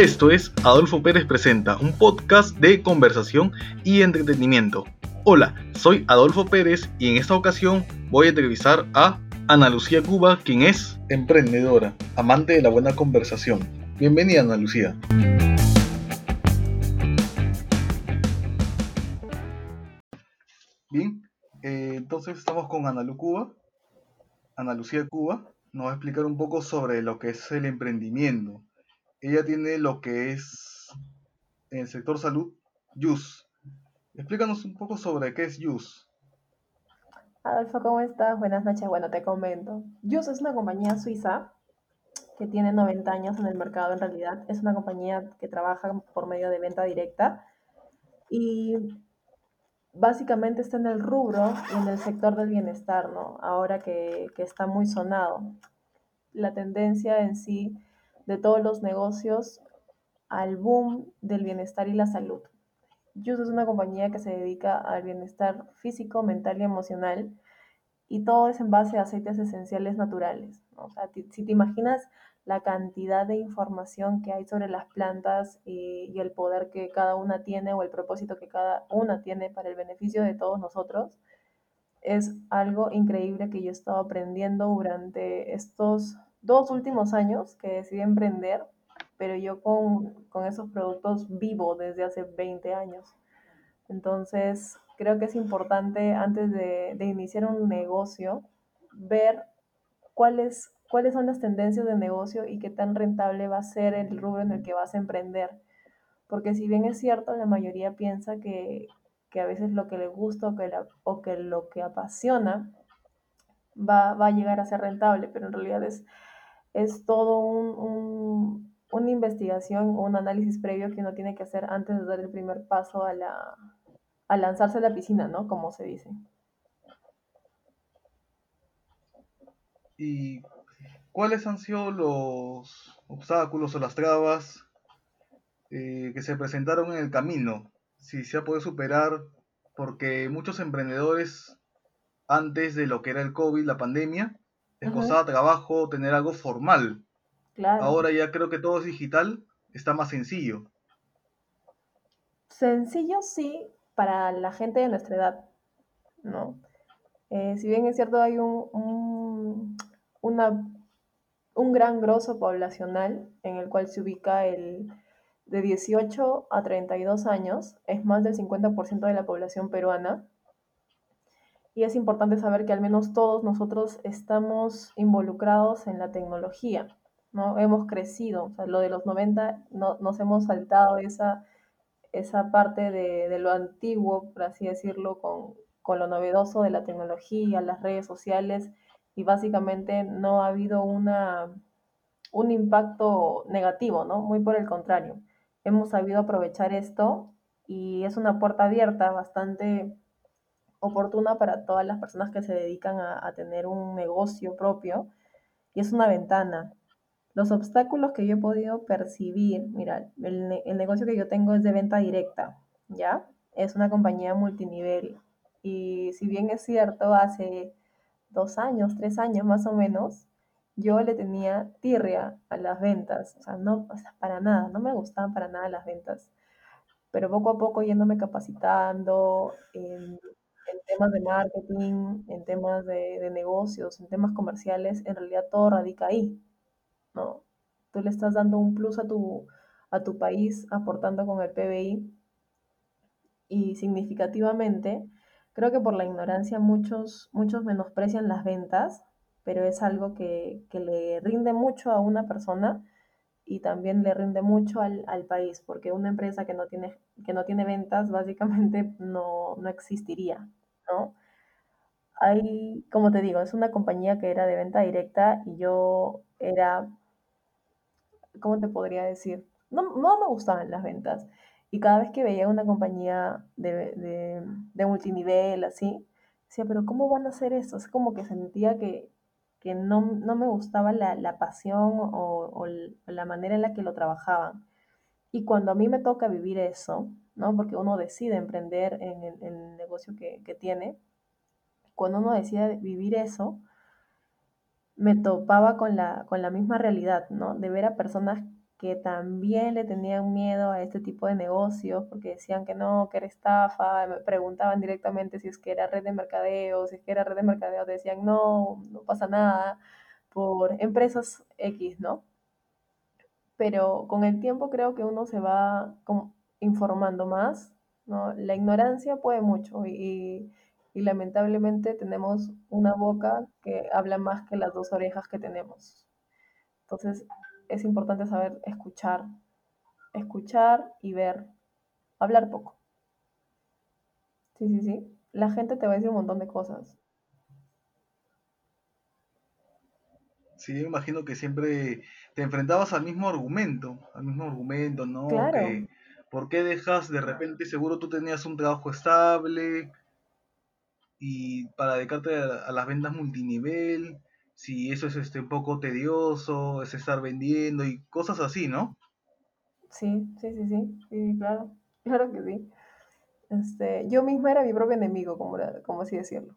Esto es Adolfo Pérez Presenta, un podcast de conversación y entretenimiento. Hola, soy Adolfo Pérez y en esta ocasión voy a entrevistar a Ana Lucía Cuba, quien es emprendedora, amante de la buena conversación. Bienvenida, Ana Lucía. Bien, eh, entonces estamos con Ana Lu Cuba. Ana Lucía Cuba nos va a explicar un poco sobre lo que es el emprendimiento. Ella tiene lo que es en el sector salud, YUS. Explícanos un poco sobre qué es YUS. Adolfo, ¿cómo estás? Buenas noches. Bueno, te comento. YUS es una compañía suiza que tiene 90 años en el mercado en realidad. Es una compañía que trabaja por medio de venta directa y básicamente está en el rubro y en el sector del bienestar, ¿no? Ahora que, que está muy sonado. La tendencia en sí de todos los negocios al boom del bienestar y la salud. Just es una compañía que se dedica al bienestar físico, mental y emocional y todo es en base a aceites esenciales naturales. O sea, si te imaginas la cantidad de información que hay sobre las plantas y, y, el poder que cada una tiene o el propósito que cada una tiene para el beneficio de todos nosotros, es algo increíble que yo he estado aprendiendo durante estos dos últimos años que decidí emprender, pero yo con, con esos productos vivo desde hace 20 años. Entonces, creo que es importante antes de, de iniciar un negocio ver cuáles, cuáles son las tendencias de negocio y qué tan rentable va a ser el rubro en el que vas a emprender. Porque si bien es cierto, la mayoría piensa que, que a veces lo que le gusta o que, la, o que lo que apasiona va, va, a llegar a ser rentable, pero en realidad es, es todo un, un, una investigación, un análisis previo que uno tiene que hacer antes de dar el primer paso a, la, a lanzarse a la piscina, ¿no? Como se dice. ¿Y cuáles han sido los obstáculos o las trabas eh, que se presentaron en el camino? Si se ha podido superar, porque muchos emprendedores antes de lo que era el COVID, la pandemia, les costaba trabajo tener algo formal. Claro. Ahora ya creo que todo es digital, está más sencillo. Sencillo sí, para la gente de nuestra edad, ¿no? Eh, si bien es cierto, hay un, un, una, un gran grosso poblacional en el cual se ubica el de 18 a 32 años, es más del 50% de la población peruana, y es importante saber que al menos todos nosotros estamos involucrados en la tecnología, ¿no? Hemos crecido, o sea, lo de los 90 no, nos hemos saltado esa, esa parte de, de, lo antiguo, por así decirlo, con, con lo novedoso de la tecnología, las redes sociales, y básicamente no ha habido una, un impacto negativo, ¿no? Muy por el contrario. Hemos sabido aprovechar esto y es una puerta abierta bastante oportuna para todas las personas que se dedican a, tener un negocio propio y es una ventana. Los obstáculos que yo he podido percibir, mira, el, negocio que yo tengo es de venta directa, ¿ya? Es una compañía multinivel y si bien es cierto, hace dos años, tres años más o menos, yo le tenía tirria a las ventas, o sea, no, o para nada, no me gustaban para nada las ventas, pero poco a poco yéndome capacitando, en temas de marketing, en temas de, de, negocios, en temas comerciales, en realidad todo radica ahí, ¿no? Tú le estás dando un plus a tu, a tu país aportando con el PBI y significativamente, creo que por la ignorancia muchos, muchos menosprecian las ventas, pero es algo que, que le rinde mucho a una persona y también le rinde mucho al, al, país, porque una empresa que no tiene, que no tiene ventas básicamente no, no existiría, ¿no? Hay, como te digo, es una compañía que era de venta directa y yo era, ¿cómo te podría decir? No, no me gustaban las ventas. Y cada vez que veía una compañía de, de, multinivel, así, decía, pero ¿cómo van a hacer eso? Es como que sentía que, que no, no, me gustaba la, la pasión o, o, la manera en la que lo trabajaban. Y cuando a mí me toca vivir eso, ¿no? Porque uno decide emprender en el, negocio que, que, tiene, cuando uno decide vivir eso, me topaba con la, con la misma realidad, ¿no? De ver a personas que también le tenían miedo a este tipo de negocios porque decían que no, que era estafa, me preguntaban directamente si es que era red de mercadeo, si es que era red de mercadeo, decían no, no pasa nada, por empresas X, ¿no? Pero con el tiempo creo que uno se va informando más, ¿no? La ignorancia puede mucho y, y lamentablemente tenemos una boca que habla más que las dos orejas que tenemos. Entonces es importante saber escuchar, escuchar y ver, hablar poco. Sí, sí, sí. La gente te va a decir un montón de cosas. Sí, yo imagino que siempre te enfrentabas al mismo argumento, al mismo argumento, ¿no? Claro. Que, ¿por qué dejas de repente, seguro tú tenías un trabajo estable y para dedicarte a, a las ventas multinivel, si eso es este, un poco tedioso, es estar vendiendo y cosas así, ¿no? Sí, sí, sí, sí, sí, claro, claro que sí. Este, yo misma era mi propio enemigo, como, como así decirlo.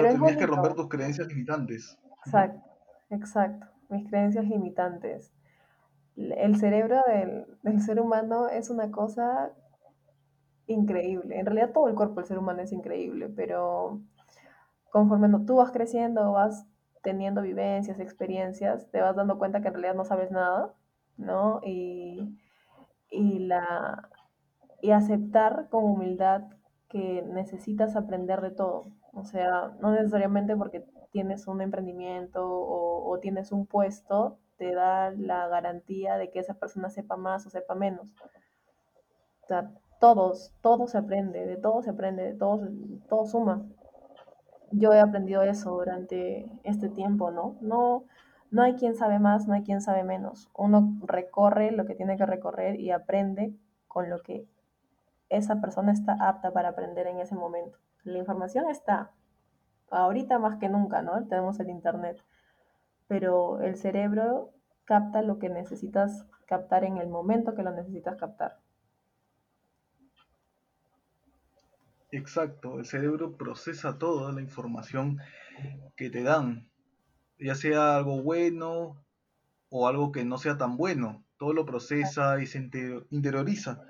O sea, tenías que romper tus creencias limitantes. Exacto, exacto, mis creencias limitantes. El cerebro del, del ser humano es una cosa increíble. En realidad todo el cuerpo del ser humano es increíble, pero conforme tú vas creciendo, vas teniendo vivencias, experiencias, te vas dando cuenta que en realidad no sabes nada, ¿no? Y, y, la, y aceptar con humildad que necesitas aprender de todo. O sea, no necesariamente porque tienes un emprendimiento o, tienes un puesto, te da la garantía de que esa persona sepa más o sepa menos. O sea, todos, todo se aprende, de todo se aprende, de todo, todo suma yo he aprendido eso durante este tiempo, ¿no? No, no hay quien sabe más, no hay quien sabe menos. Uno recorre lo que tiene que recorrer y aprende con lo que esa persona está apta para aprender en ese momento. La información está, ahorita más que nunca, ¿no? Tenemos el Internet, pero el cerebro capta lo que necesitas captar en el momento que lo necesitas captar. Exacto, el cerebro procesa toda la información que te dan, ya sea algo bueno o algo que no sea tan bueno, todo lo procesa y se interioriza.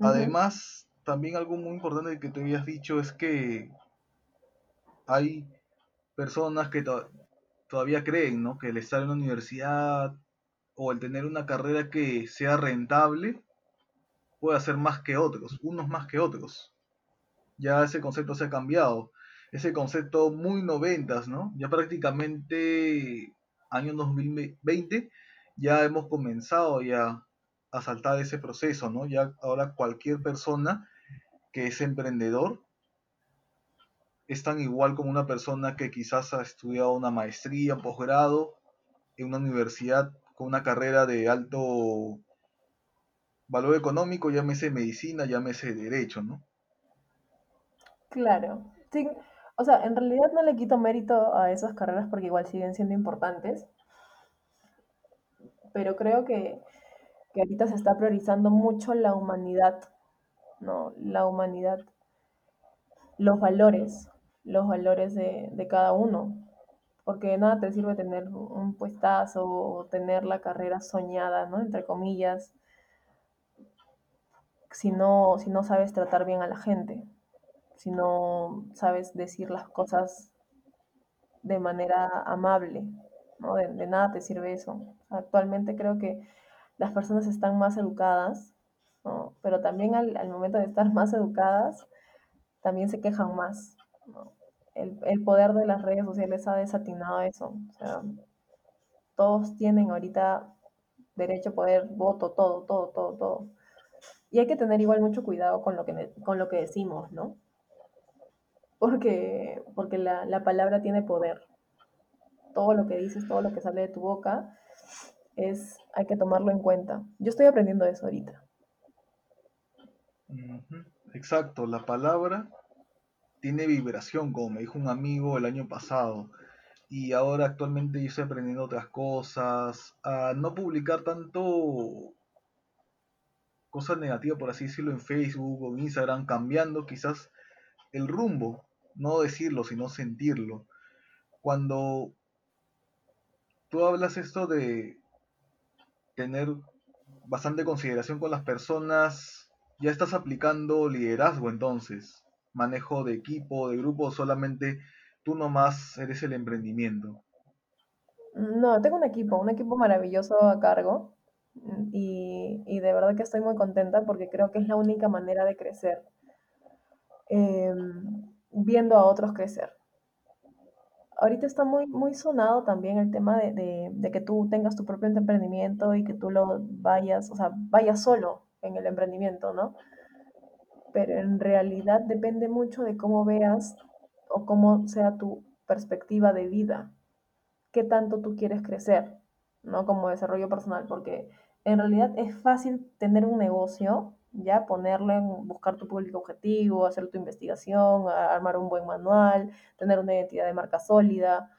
Además, también algo muy importante que te habías dicho es que hay personas que todavía creen, ¿no? Que el estar en la universidad o el tener una carrera que sea rentable puede hacer más que otros, unos más que otros ya ese concepto se ha cambiado. Ese concepto muy noventas, ¿no? Ya prácticamente año 2020 ya hemos comenzado ya a saltar ese proceso, ¿no? Ya ahora cualquier persona que es emprendedor es tan igual como una persona que quizás ha estudiado una maestría, posgrado en una universidad con una carrera de alto valor económico, llámese medicina, llámese derecho, ¿no? Claro. O sea, en realidad no le quito mérito a esas carreras porque igual siguen siendo importantes. Pero creo que, que ahorita se está priorizando mucho la humanidad, ¿no? La humanidad, los valores, los valores de, de cada uno. Porque de nada te sirve tener un puestazo o tener la carrera soñada, ¿no? Entre comillas, si no, si no sabes tratar bien a la gente si no sabes decir las cosas de manera amable, ¿no? De, nada te sirve eso. Actualmente creo que las personas están más educadas, ¿no? pero también al, momento de estar más educadas, también se quejan más. El, poder de las redes sociales ha desatinado eso. O todos tienen ahorita derecho a poder, voto, todo, todo, todo, todo. Y hay que tener igual mucho cuidado con lo que, con lo que decimos, ¿no? porque, porque la, la, palabra tiene poder. Todo lo que dices, todo lo que sale de tu boca, es, hay que tomarlo en cuenta. Yo estoy aprendiendo eso ahorita. Exacto, la palabra tiene vibración, como me dijo un amigo el año pasado. Y ahora actualmente yo estoy aprendiendo otras cosas, no publicar tanto cosas negativas, por así decirlo, en Facebook o en Instagram, cambiando quizás el rumbo no decirlo, sino sentirlo. Cuando tú hablas esto de tener bastante consideración con las personas, ya estás aplicando liderazgo entonces, manejo de equipo, de grupo, solamente tú nomás eres el emprendimiento. No, tengo un equipo, un equipo maravilloso a cargo y, de verdad que estoy muy contenta porque creo que es la única manera de crecer, em, viendo a otros crecer. Ahorita está muy, sonado también el tema de, de, de que tú tengas tu propio emprendimiento y que tú lo vayas, o sea, vayas solo en el emprendimiento, ¿no? Pero en realidad depende mucho de cómo veas o cómo sea tu perspectiva de vida qué tanto tú quieres crecer, ¿no? Como desarrollo personal, porque en realidad es fácil tener un negocio, ya ponerlo en buscar tu público objetivo, hacer tu investigación, armar un buen manual, tener una identidad de marca sólida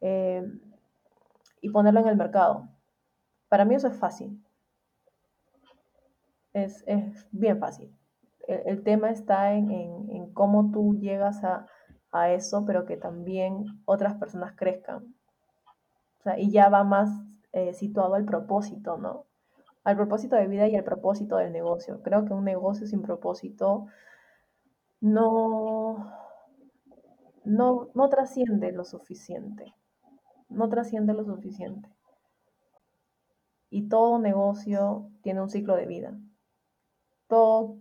eh, y ponerlo en el mercado. Para mí eso es fácil. Es, es bien fácil. El, el tema está en, en, en, cómo tú llegas a, a eso, pero que también otras personas crezcan sea, y ya va más eh, situado al propósito, ¿no? Al propósito de vida y al propósito del negocio. Creo que un negocio sin propósito no, no, no trasciende lo suficiente. No trasciende lo suficiente. Y todo negocio tiene un ciclo de vida. Todo,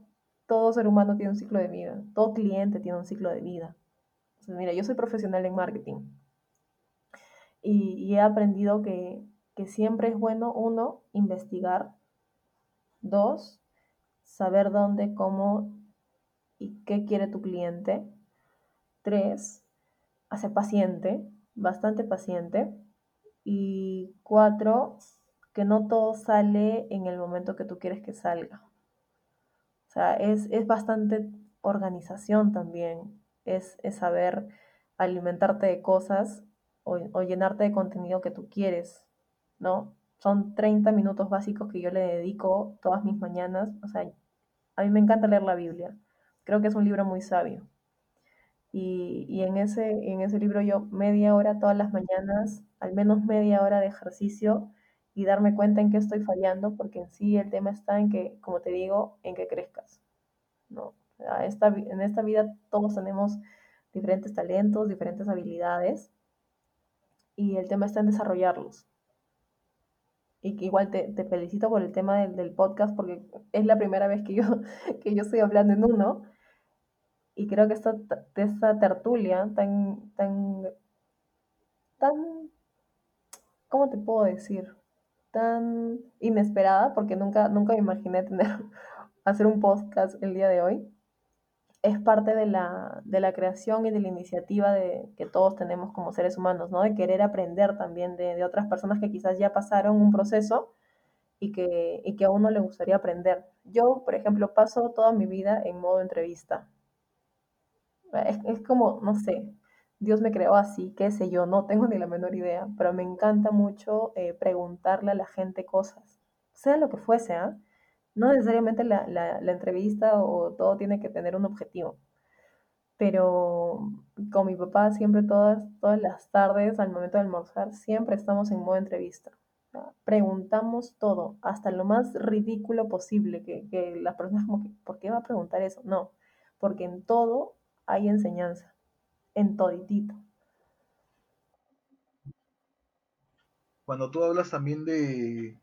todo ser humano tiene un ciclo de vida. Todo cliente tiene un ciclo de vida. Mira, yo soy profesional en marketing y, he aprendido que siempre es bueno, uno, investigar, dos, saber dónde, cómo y qué quiere tu cliente, tres, hacer paciente, bastante paciente, y cuatro, que no todo sale en el momento que tú quieres que salga. Sea, es, es bastante organización también, es, es saber alimentarte de cosas o, o, llenarte de contenido que tú quieres, ¿no? Son 30 minutos básicos que yo le dedico todas mis mañanas. O sea, a mí me encanta leer la Biblia. Creo que es un libro muy sabio. Y, y en, ese, en ese libro yo media hora todas las mañanas, al menos media hora de ejercicio y darme cuenta en qué estoy fallando, porque en sí el tema está en que, como te digo, en que crezcas. ¿no? Esta, en esta vida todos tenemos diferentes talentos, diferentes habilidades y el tema está en desarrollarlos. Y que igual te, te felicito por el tema del, podcast porque es la primera vez que yo, que yo estoy hablando en uno. Y creo que esta, esta tertulia tan, tan, tan, ¿cómo te puedo decir? Tan inesperada, porque nunca, nunca me imaginé tener, hacer un podcast el día de hoy es parte de la, de la, creación y de la iniciativa de, que todos tenemos como seres humanos, ¿no? De querer aprender también de, de otras personas que quizás ya pasaron un proceso y que, y que a uno le gustaría aprender. Yo, por ejemplo, paso toda mi vida en modo entrevista. Es, es como, no sé, Dios me creó así, qué sé yo, no tengo ni la menor idea, pero me encanta mucho eh, preguntarle a la gente cosas, sea lo que fuese, ¿ah? No necesariamente la, la, la, entrevista o todo tiene que tener un objetivo. Pero con mi papá siempre todas, todas las tardes, al momento de almorzar, siempre estamos en modo entrevista. Preguntamos todo, hasta lo más ridículo posible, que, que las personas como que, ¿por qué va a preguntar eso? No, porque en todo hay enseñanza, en toditito. Cuando tú hablas también de,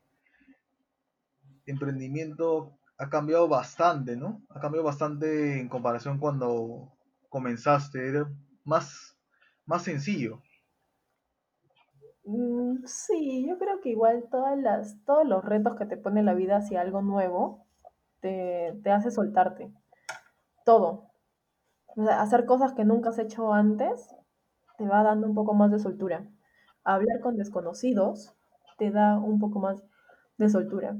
emprendimiento ha cambiado bastante, ¿no? Ha cambiado bastante en comparación cuando comenzaste, era más, más sencillo. Mm, sí, yo creo que igual todas las, todos los retos que te pone la vida hacia algo nuevo te, te hace soltarte. Todo. Hacer cosas que nunca has hecho antes te va dando un poco más de soltura. Hablar con desconocidos te da un poco más de soltura.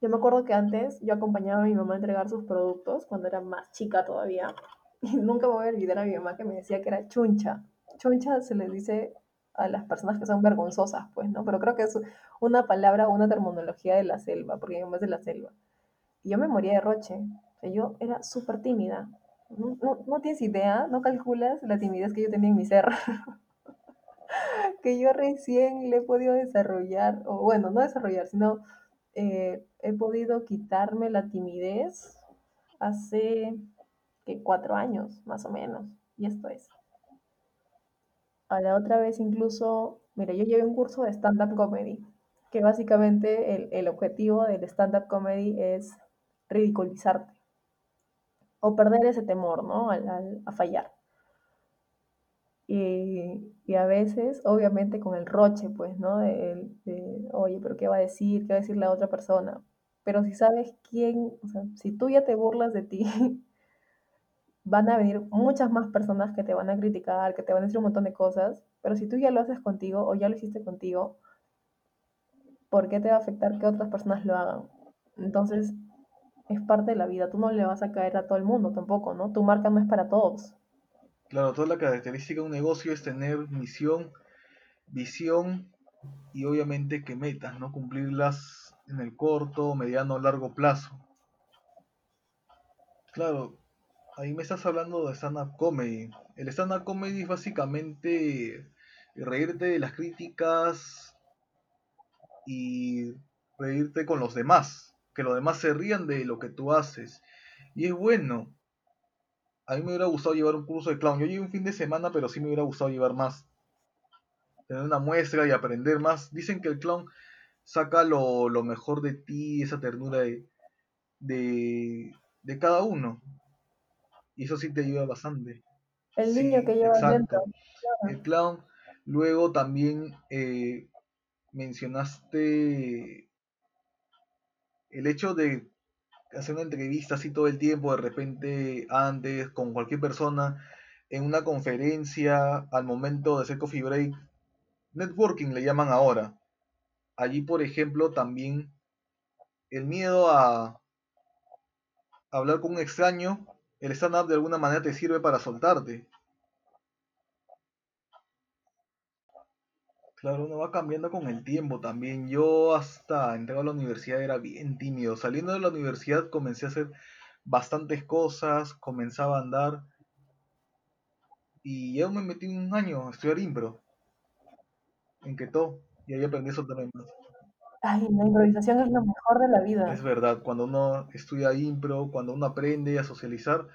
Yo me acuerdo que antes yo acompañaba a mi mamá a entregar sus productos cuando era más chica todavía. Y nunca me voy a olvidar a mi mamá que me decía que era chuncha. Chuncha se les dice a las personas que son vergonzosas, pues, ¿no? Pero creo que es una palabra, una terminología de la selva, porque mi mamá es de la selva. Y yo me moría de roche. O sea, yo era súper tímida. No, no, tienes idea, no calculas la timidez que yo tenía en mi ser. que yo recién le he podido desarrollar, o bueno, no desarrollar, sino eh, he podido quitarme la timidez hace que cuatro años, más o menos, y esto es. A la otra vez incluso, mira, yo llevé un curso de stand-up comedy, que básicamente el, el objetivo del stand-up comedy es ridiculizarte o perder ese temor, ¿no? Al, a fallar. Y, y, a veces, obviamente, con el roche, pues, ¿no? De, de, oye, pero ¿qué va a decir? ¿Qué va a decir la otra persona? Pero si sabes quién, o sea, si tú ya te burlas de ti, van a venir muchas más personas que te van a criticar, que te van a decir un montón de cosas, pero si tú ya lo haces contigo o ya lo hiciste contigo, ¿por qué te va a afectar que otras personas lo hagan? Entonces, es parte de la vida, tú no le vas a caer a todo el mundo tampoco, ¿no? Tu marca no es para todos. Claro, toda la característica de un negocio es tener misión, visión y obviamente que metas, ¿no? Cumplirlas en el corto, mediano largo plazo. Claro, ahí me estás hablando de stand-up comedy. El stand-up comedy es básicamente reírte de las críticas y reírte con los demás. Que los demás se rían de lo que tú haces. Y es bueno. A mí me hubiera gustado llevar un curso de clown. Yo llevé un fin de semana, pero sí me hubiera gustado llevar más. Tener una muestra y aprender más. Dicen que el clown saca lo, lo mejor de ti, esa ternura de, de, de cada uno. Y eso sí te ayuda bastante. El niño Sí, que lleva exacto. El clown. Luego también eh, mencionaste el hecho de hacer una entrevista así todo el tiempo, de repente antes, con cualquier persona, en una conferencia, al momento de hacer coffee break. Networking le llaman ahora. Allí, por ejemplo, también el miedo a hablar con un extraño, el stand-up de alguna manera te sirve para soltarte. Claro, uno va cambiando con el tiempo también. Yo hasta entrar a la universidad era bien tímido. Saliendo de la universidad comencé a hacer bastantes cosas, comenzaba a andar y ya me metí un año a estudiar impro, en Quito, y ahí aprendí a soltarme más. Ay, la improvisación es lo mejor de la Es vida. verdad, cuando uno estudia impro, cuando uno aprende a socializar,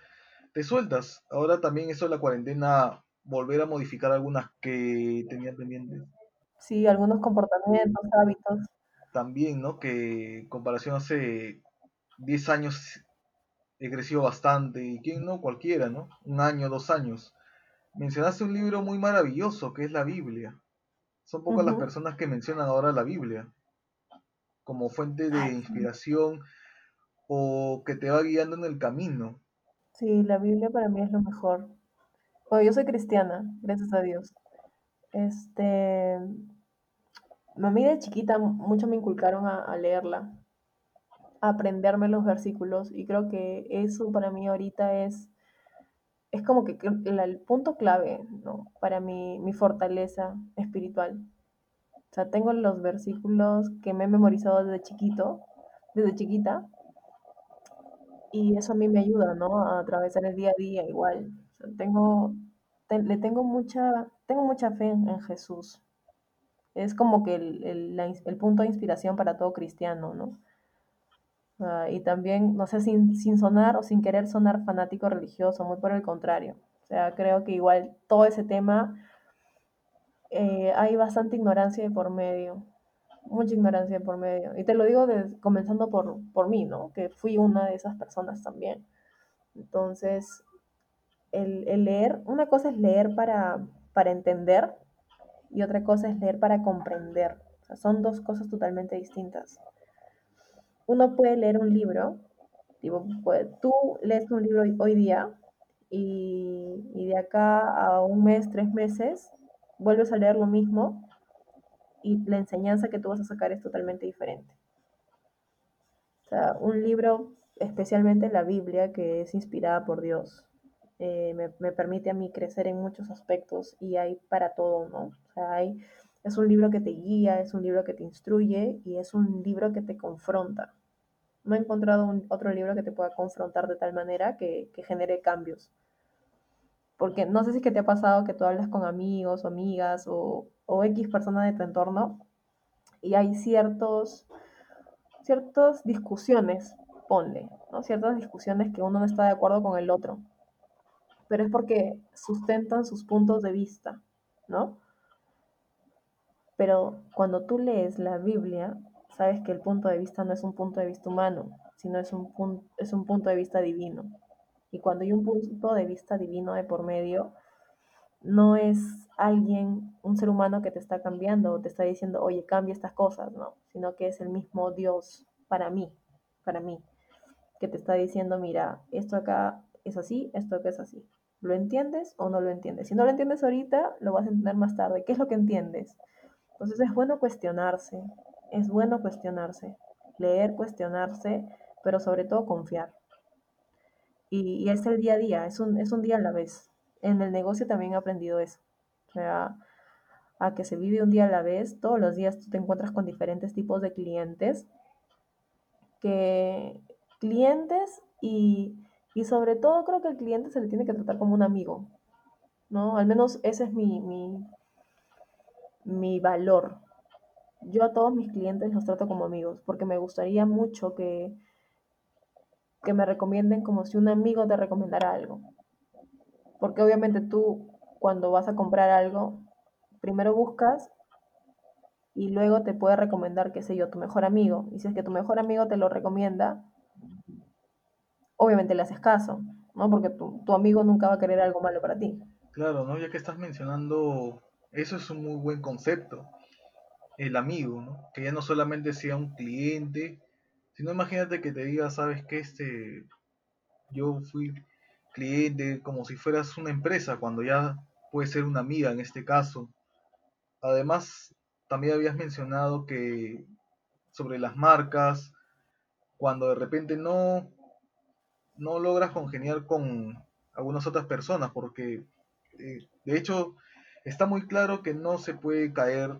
te sueltas. Ahora también eso de la cuarentena, volver a modificar algunas que tenía pendientes. Sí, algunos comportamientos, hábitos. También, ¿no? Que en comparación hace 10 años he crecido bastante, y quién no, cualquiera, ¿no? Un año, dos años. Mencionaste un libro muy maravilloso que es la Biblia. Son pocas las personas que mencionan ahora la Biblia como fuente de inspiración o que te va guiando en el camino. Sí, la Biblia para mí es lo mejor. Bueno, yo soy cristiana, gracias a Dios. Este, a mí de chiquita mucho me inculcaron a, leerla, a aprenderme los versículos y creo que eso para mí ahorita es, es como que el punto clave, ¿no? Para mi, mi fortaleza espiritual. O sea, tengo los versículos que me he memorizado desde chiquito, desde chiquita, y eso a mí me ayuda, ¿no? A atravesar el día a día igual. O sea, tengo, le tengo mucha, tengo mucha fe en, Jesús. Es como que el, el, punto de inspiración para todo cristiano, ¿no? Ah, y también, no sé, sin, sin sonar o sin querer sonar fanático religioso, muy por el contrario. O sea, creo que igual todo ese tema eh, hay bastante ignorancia de por medio, mucha ignorancia de por medio. Y te lo digo des- comenzando por, por mí, ¿no? Que fui una de esas personas también. Entonces, el, el leer, una cosa es leer para, para entender y otra cosa es leer para comprender. Son dos cosas totalmente distintas. Uno puede leer un libro, tipo, pues, tú lees un libro hoy, hoy día y, y de acá a un mes, tres meses, vuelves a leer lo mismo y la enseñanza que tú vas a sacar es totalmente diferente. Un libro, especialmente la Biblia, que es inspirada por Dios, eh, me, permite a mí crecer en muchos aspectos y hay para todo, ¿no? O sea, hay, es un libro que te guía, es un libro que te instruye y es un libro que te confronta. No he encontrado otro libro que te pueda confrontar de tal manera que, que genere cambios. Porque no sé si es que te ha pasado que tú hablas con amigos o amigas o, o X personas de tu entorno y hay ciertos, ciertas discusiones, ponle, ¿no? Ciertas discusiones que uno no está de acuerdo con el otro. Pero es porque sustentan sus puntos de vista, ¿no? Pero cuando tú lees la Biblia, sabes que el punto de vista no es un punto de vista humano, sino es un, punto, es un punto de vista divino. Y cuando hay un punto de vista divino de por medio, no es alguien, un ser humano que te está cambiando o te está diciendo, oye, cambia estas cosas, no, sino que es el mismo Dios para mí, para mí, que te está diciendo, mira, esto acá es así, esto acá es así. ¿Lo entiendes o no lo entiendes? Si no lo entiendes ahorita, lo vas a entender más tarde. ¿Qué es lo que entiendes? Entonces es bueno cuestionarse, es bueno cuestionarse, leer, cuestionarse, pero sobre todo confiar. Y, es el día a día, es un, es un día a la vez. En el negocio también he aprendido eso. O sea, a que se vive un día a la vez, todos los días tú te encuentras con diferentes tipos de clientes, que clientes y, y sobre todo creo que el cliente se le tiene que tratar como un amigo, ¿no? Al menos ese es mi, mi, mi valor. Yo a todos mis clientes los trato como amigos, porque me gustaría mucho que, que me recomienden como si un amigo te recomendara algo. Porque obviamente tú cuando vas a comprar algo, primero buscas y luego te puede recomendar, qué sé yo, tu mejor amigo. Y si es que tu mejor amigo te lo recomienda, obviamente le haces caso, ¿no? Porque tu, tu amigo nunca va a querer algo malo para ti. Claro, ¿no? Ya que estás mencionando, eso es un muy buen concepto, el amigo, ¿no? Que ya no solamente sea un cliente, sino imagínate que te diga, sabes que este, yo fui cliente como si fueras una empresa, cuando ya puede ser una amiga en este caso. Además, también habías mencionado que sobre las marcas, cuando de repente no, no logras congeniar con algunas otras personas, porque eh, de hecho está muy claro que no se puede caer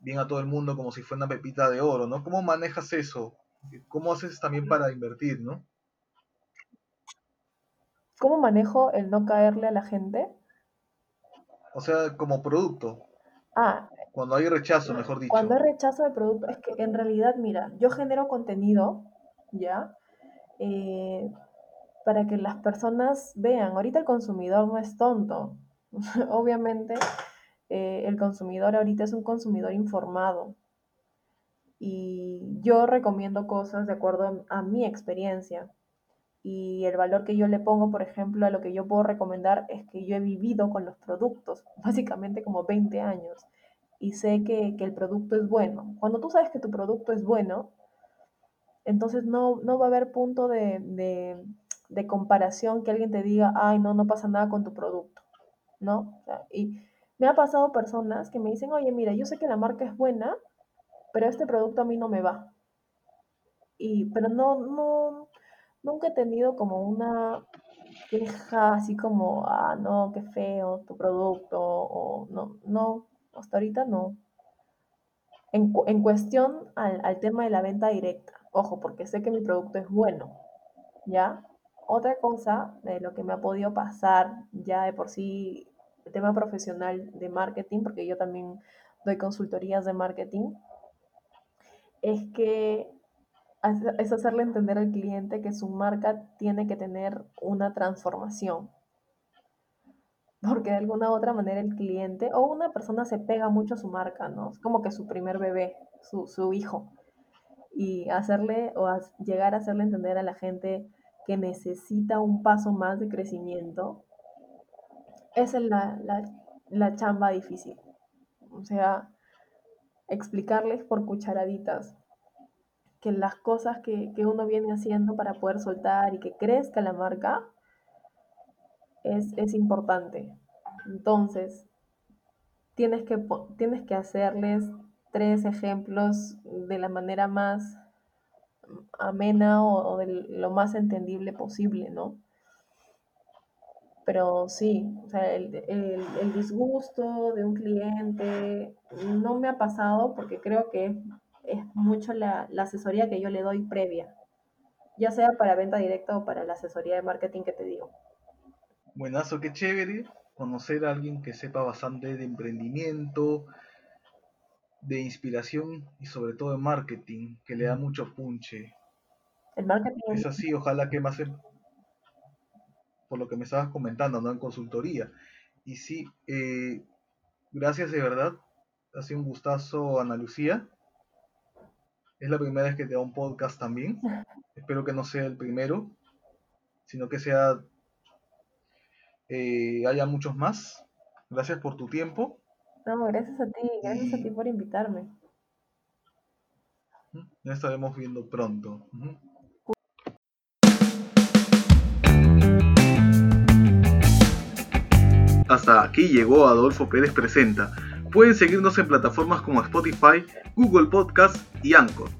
bien a todo el mundo como si fuera una pepita de oro, ¿no? ¿Cómo manejas eso? ¿Cómo haces también para invertir, ¿no? ¿Cómo manejo el no caerle a la gente? O sea, como producto, Ah, cuando hay rechazo, mejor cuando dicho. hay rechazo de producto, es que en realidad, mira, yo genero contenido, ¿ya? Eh, para que las personas vean. Ahorita el consumidor no es tonto. Obviamente, eh, el consumidor ahorita es un consumidor informado. Y yo recomiendo cosas de acuerdo a, mi experiencia. Y el valor que yo le pongo, por ejemplo, a lo que yo puedo recomendar es que yo he vivido con los productos, básicamente como 20 años, y sé que, que el producto es bueno. Cuando tú sabes que tu producto es bueno, entonces no, no va a haber punto de, de comparación que alguien te diga, ay, no, no pasa nada con tu producto, ¿no? Y me ha pasado personas que me dicen, oye, mira, yo sé que la marca es buena, pero este producto a mí no me va. Y, pero no, no, nunca he tenido como una queja así como, ah, no, qué feo tu producto, o no, no, hasta ahorita no. En, en cuestión al, al tema de la venta directa, ojo, porque sé que mi producto es bueno, ¿ya? Otra cosa de lo que me ha podido pasar ya de por sí, tema profesional de marketing, porque yo también doy consultorías de marketing, es que es hacerle entender al cliente que su marca tiene que tener una transformación, porque de alguna u otra manera el cliente o una persona se pega mucho a su marca, ¿no? Como que su primer bebé, su, su hijo, y hacerle o llegar a hacerle entender a la gente que necesita un paso más de crecimiento, esa es la, la, la chamba difícil. O sea, explicarles por cucharaditas que las cosas que, que uno viene haciendo para poder soltar y que crezca la marca es, es importante. Entonces, tienes que, tienes que hacerles tres ejemplos de la manera más amena o, lo más entendible posible, ¿no? Pero sí, o sea, el, el, el disgusto de un cliente no me ha pasado porque creo que es, es mucho la, la asesoría que yo le doy previa, ya sea para venta directa o para la asesoría de marketing que te digo. Buenazo, qué chévere conocer a alguien que sepa bastante de emprendimiento, de inspiración y sobre todo de marketing, que le da mucho punche. El marketing Es así, ojalá que más por lo que me estabas comentando, ¿no? En consultoría. Y sí, eh, gracias de verdad. Ha sido un gustazo, Ana Lucía. Es la primera vez que te da un podcast también. Espero que no sea el primero, sino que sea eh, haya muchos más. Gracias por tu tiempo. No, gracias a ti, gracias a ti por invitarme. Ya estaremos viendo pronto. Hasta aquí llegó Adolfo Pérez Presenta. Pueden seguirnos en plataformas como Spotify, Google Podcast y Anchor.